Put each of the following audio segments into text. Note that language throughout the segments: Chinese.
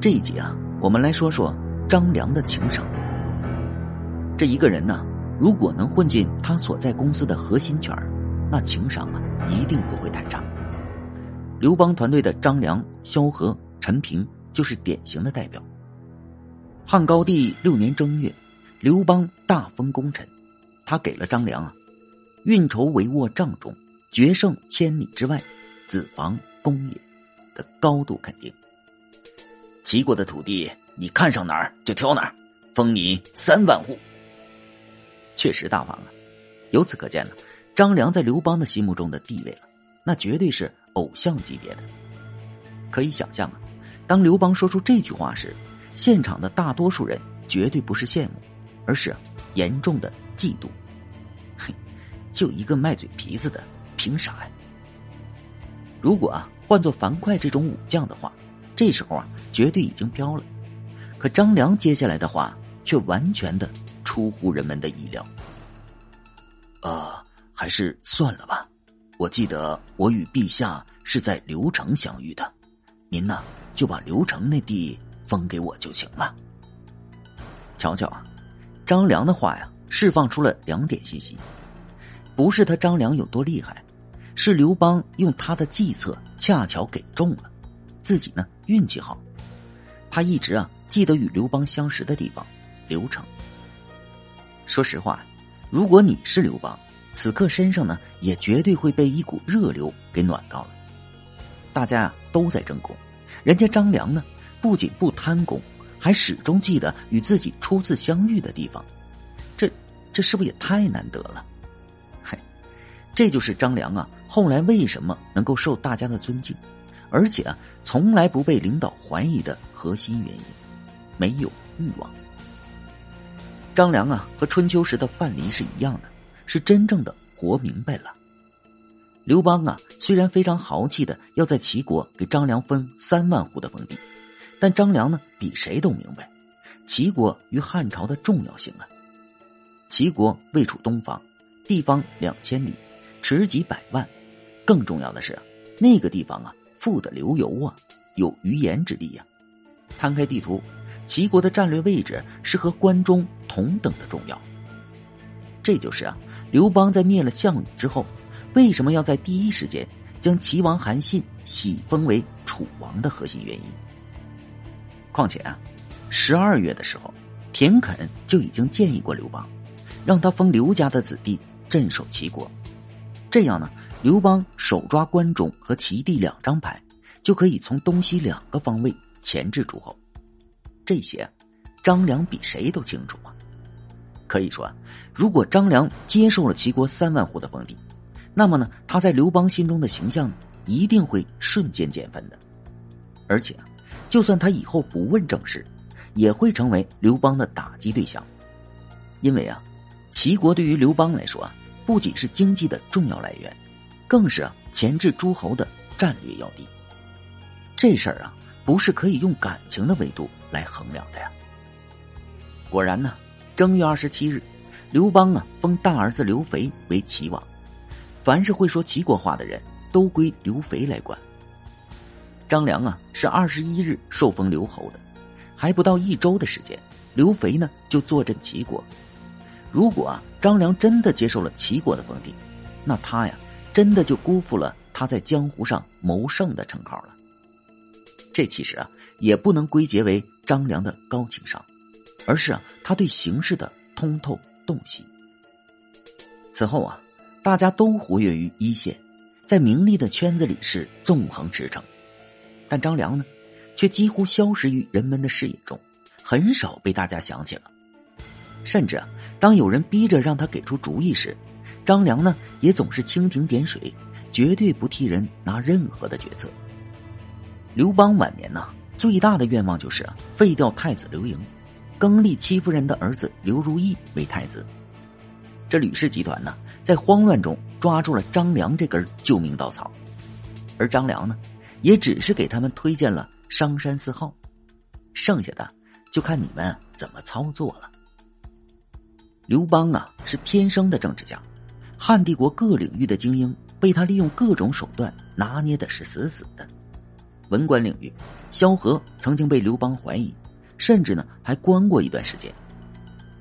这一集啊，我们来说说张良的情商。这一个人呢，如果能混进他所在公司的核心圈那情商啊，一定不会太差。刘邦团队的张良、萧何、陈平就是典型的代表。汉高帝六年正月，刘邦大封功臣，他给了张良啊“运筹帷幄帐中，决胜千里之外，子房公也”的高度肯定。齐国的土地，你看上哪儿就挑哪儿，封你三万户。确实大方了。由此可见呢，张良在刘邦的心目中的地位了，那绝对是偶像级别的。可以想象啊，当刘邦说出这句话时，现场的大多数人绝对不是羡慕，而是严重的嫉妒。嘿，就一个卖嘴皮子的，凭啥呀？如果啊换做樊哙这种武将的话。这时候啊，绝对已经飘了。可张良接下来的话却完全的出乎人们的意料。呃，还是算了吧。我记得我与陛下是在刘城相遇的，您呢就把刘城那地封给我就行了。瞧瞧啊，张良的话呀，释放出了两点信息：不是他张良有多厉害，是刘邦用他的计策恰巧给中了。自己呢运气好，他一直啊记得与刘邦相识的地方刘城。说实话，如果你是刘邦，此刻身上呢也绝对会被一股热流给暖到了。大家啊都在争功，人家张良呢不仅不贪功，还始终记得与自己初次相遇的地方，这这是不是也太难得了？嘿，这就是张良啊后来为什么能够受大家的尊敬。而且啊，从来不被领导怀疑的核心原因，没有欲望。张良啊，和春秋时的范蠡是一样的，是真正的活明白了。刘邦啊，虽然非常豪气的要在齐国给张良分三万户的封地，但张良呢，比谁都明白齐国与汉朝的重要性啊。齐国位处东方，地方两千里，池几百万，更重要的是，那个地方啊。富的流油啊，有余言之地呀。摊开地图，齐国的战略位置是和关中同等的重要。这就是啊，刘邦在灭了项羽之后，为什么要在第一时间将齐王韩信喜封为楚王的核心原因。况且啊，十二月的时候，田肯就已经建议过刘邦，让他封刘家的子弟镇守齐国，这样呢。刘邦手抓关中和齐地两张牌，就可以从东西两个方位钳制诸侯。这些，张良比谁都清楚啊。可以说，如果张良接受了齐国三万户的封地，那么呢，他在刘邦心中的形象一定会瞬间减分的。而且啊，就算他以后不问政事，也会成为刘邦的打击对象。因为啊，齐国对于刘邦来说啊，不仅是经济的重要来源。更是啊，钳制诸侯的战略要地。这事儿啊，不是可以用感情的维度来衡量的呀。果然呢，正月二十七日，刘邦啊封大儿子刘肥为齐王，凡是会说齐国话的人都归刘肥来管。张良啊是二十一日受封刘侯的，还不到一周的时间，刘肥呢就坐镇齐国。如果啊张良真的接受了齐国的封地，那他呀。真的就辜负了他在江湖上谋胜的称号了。这其实啊，也不能归结为张良的高情商，而是啊，他对形势的通透洞悉。此后啊，大家都活跃于一线，在名利的圈子里是纵横驰骋，但张良呢，却几乎消失于人们的视野中，很少被大家想起了。甚至啊，当有人逼着让他给出主意时，张良呢，也总是蜻蜓点水，绝对不替人拿任何的决策。刘邦晚年呢，最大的愿望就是废掉太子刘盈，更立戚夫人的儿子刘如意为太子。这吕氏集团呢，在慌乱中抓住了张良这根救命稻草，而张良呢，也只是给他们推荐了商山四号，剩下的就看你们怎么操作了。刘邦啊，是天生的政治家。汉帝国各领域的精英被他利用各种手段拿捏的是死死的，文官领域，萧何曾经被刘邦怀疑，甚至呢还关过一段时间。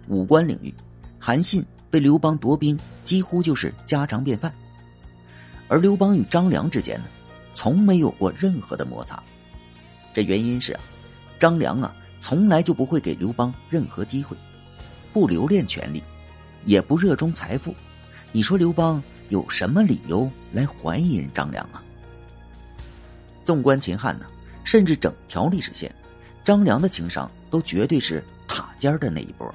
武官领域，韩信被刘邦夺兵，几乎就是家常便饭。而刘邦与张良之间呢，从没有过任何的摩擦。这原因是啊，张良啊从来就不会给刘邦任何机会，不留恋权力，也不热衷财富。你说刘邦有什么理由来怀疑人张良啊？纵观秦汉呢，甚至整条历史线，张良的情商都绝对是塔尖的那一波。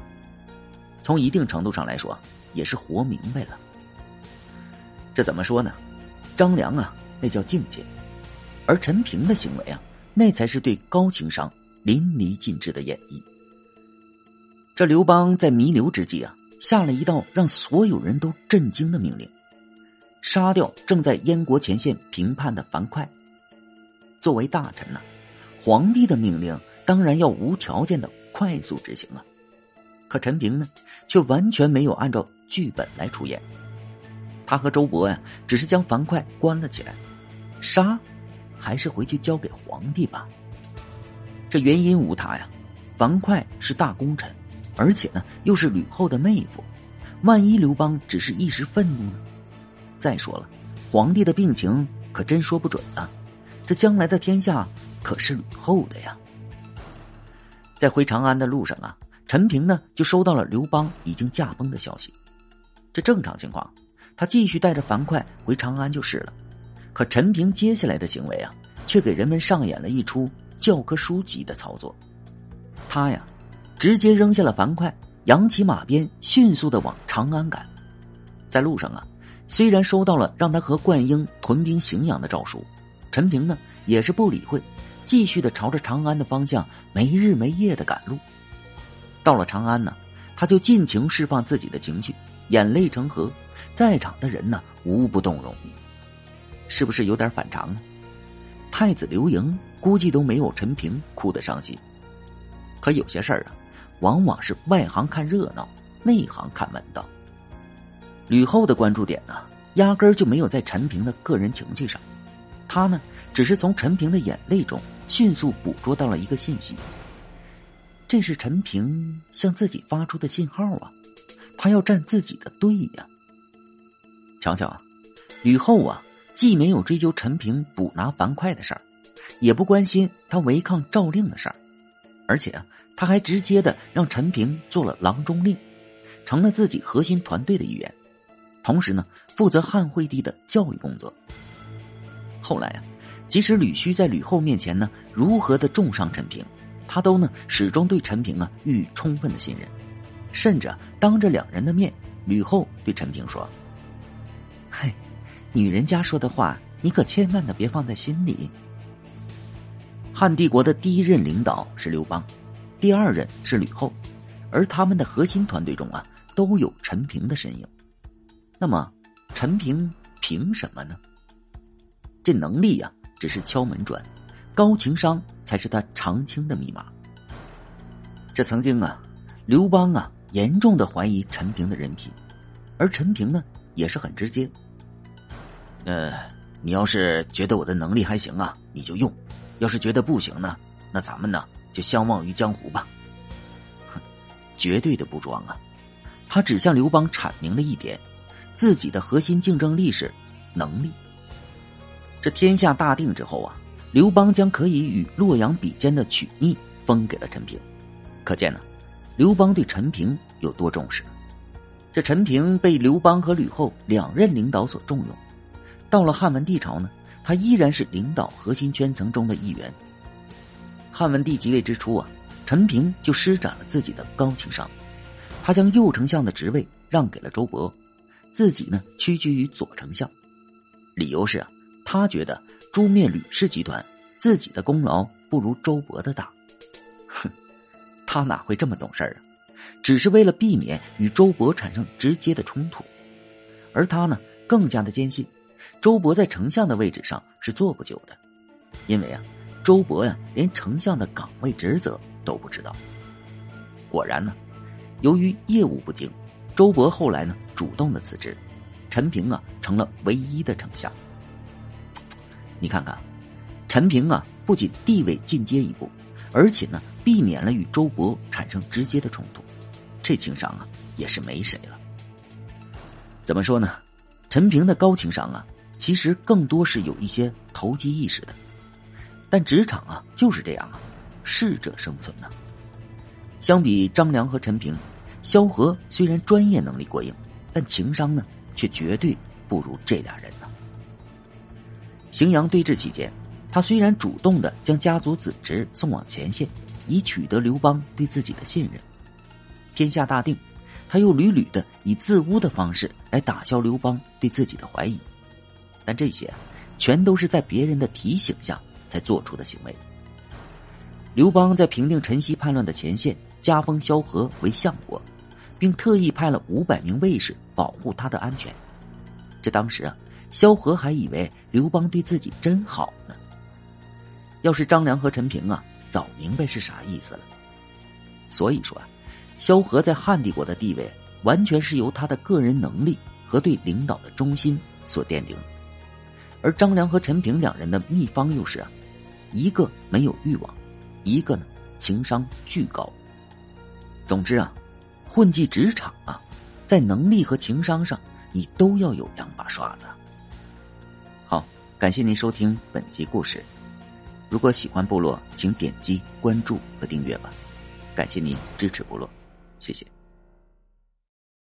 从一定程度上来说，也是活明白了。这怎么说呢？张良啊，那叫境界；而陈平的行为啊，那才是对高情商淋漓尽致的演绎。这刘邦在弥留之际啊，下了一道让所有人都震惊的命令：杀掉正在燕国前线评判的樊哙。作为大臣呢，皇帝的命令当然要无条件的快速执行啊。可陈平呢，却完全没有按照剧本来出演。他和周勃呀，只是将樊哙关了起来，杀，还是回去交给皇帝吧。这原因无他呀，樊哙是大功臣，而且呢又是吕后的妹夫，万一刘邦只是一时愤怒呢？再说了，皇帝的病情可真说不准啊，这将来的天下可是吕后的呀。在回长安的路上啊。陈平呢，就收到了刘邦已经驾崩的消息。这正常情况，他继续带着樊哙回长安就是了。可陈平接下来的行为啊，却给人们上演了一出教科书级的操作。他呀，直接扔下了樊哙，扬起马鞭，迅速的往长安赶。在路上啊，虽然收到了让他和灌婴屯兵荥阳的诏书，陈平呢也是不理会，继续的朝着长安的方向没日没夜的赶路。到了长安呢，他就尽情释放自己的情绪，眼泪成河，在场的人呢无不动容。是不是有点反常呢？太子刘盈估计都没有陈平哭得伤心。可有些事儿啊，往往是外行看热闹，内行看门道。吕后的关注点呢，压根儿就没有在陈平的个人情绪上，他呢，只是从陈平的眼泪中迅速捕捉到了一个信息。这是陈平向自己发出的信号啊，他要站自己的队呀。瞧瞧啊，吕后啊，既没有追究陈平捕拿樊哙的事儿，也不关心他违抗诏令的事儿，而且啊，他还直接的让陈平做了郎中令，成了自己核心团队的一员，同时呢，负责汉惠帝的教育工作。后来啊，即使吕须在吕后面前呢，如何的重伤陈平。他都呢始终对陈平啊予以充分的信任，甚至当着两人的面，吕后对陈平说：“嘿，女人家说的话，你可千万的别放在心里。”汉帝国的第一任领导是刘邦，第二任是吕后，而他们的核心团队中啊都有陈平的身影。那么，陈平凭什么呢？这能力呀，只是敲门砖。高情商才是他长青的密码。这曾经啊，刘邦啊严重的怀疑陈平的人品，而陈平呢也是很直接。呃，你要是觉得我的能力还行啊，你就用；要是觉得不行呢，那咱们呢就相忘于江湖吧。哼，绝对的不装啊！他只向刘邦阐明了一点：自己的核心竞争力是能力。这天下大定之后啊。刘邦将可以与洛阳比肩的曲逆封给了陈平，可见呢，刘邦对陈平有多重视。这陈平被刘邦和吕后两任领导所重用，到了汉文帝朝呢，他依然是领导核心圈层中的一员。汉文帝即位之初啊，陈平就施展了自己的高情商，他将右丞相的职位让给了周勃，自己呢屈居于左丞相，理由是啊，他觉得。诛灭吕氏集团，自己的功劳不如周勃的大。哼，他哪会这么懂事啊？只是为了避免与周勃产生直接的冲突，而他呢，更加的坚信，周勃在丞相的位置上是坐不久的，因为啊，周勃呀，连丞相的岗位职责都不知道。果然呢，由于业务不精，周勃后来呢，主动的辞职，陈平啊，成了唯一的丞相。你看看，陈平啊，不仅地位进阶一步，而且呢，避免了与周勃产生直接的冲突，这情商啊，也是没谁了。怎么说呢？陈平的高情商啊，其实更多是有一些投机意识的。但职场啊，就是这样啊，适者生存呢。相比张良和陈平，萧何虽然专业能力过硬，但情商呢，却绝对不如这俩人呢。荥阳对峙期间，他虽然主动的将家族子侄送往前线，以取得刘邦对自己的信任。天下大定，他又屡屡的以自污的方式来打消刘邦对自己的怀疑。但这些，全都是在别人的提醒下才做出的行为。刘邦在平定陈豨叛乱的前线。加封萧何为相国，并特意派了五百名卫士保护他的安全。这当时啊，萧何还以为刘邦对自己真好呢。要是张良和陈平啊，早明白是啥意思了。所以说啊，萧何在汉帝国的地位完全是由他的个人能力和对领导的忠心所奠定。而张良和陈平两人的秘方又是啊，一个没有欲望，一个呢情商巨高。总之啊，混迹职场啊，在能力和情商上，你都要有两把刷子。好，感谢您收听本集故事。如果喜欢部落，请点击关注和订阅吧。感谢您支持部落，谢谢。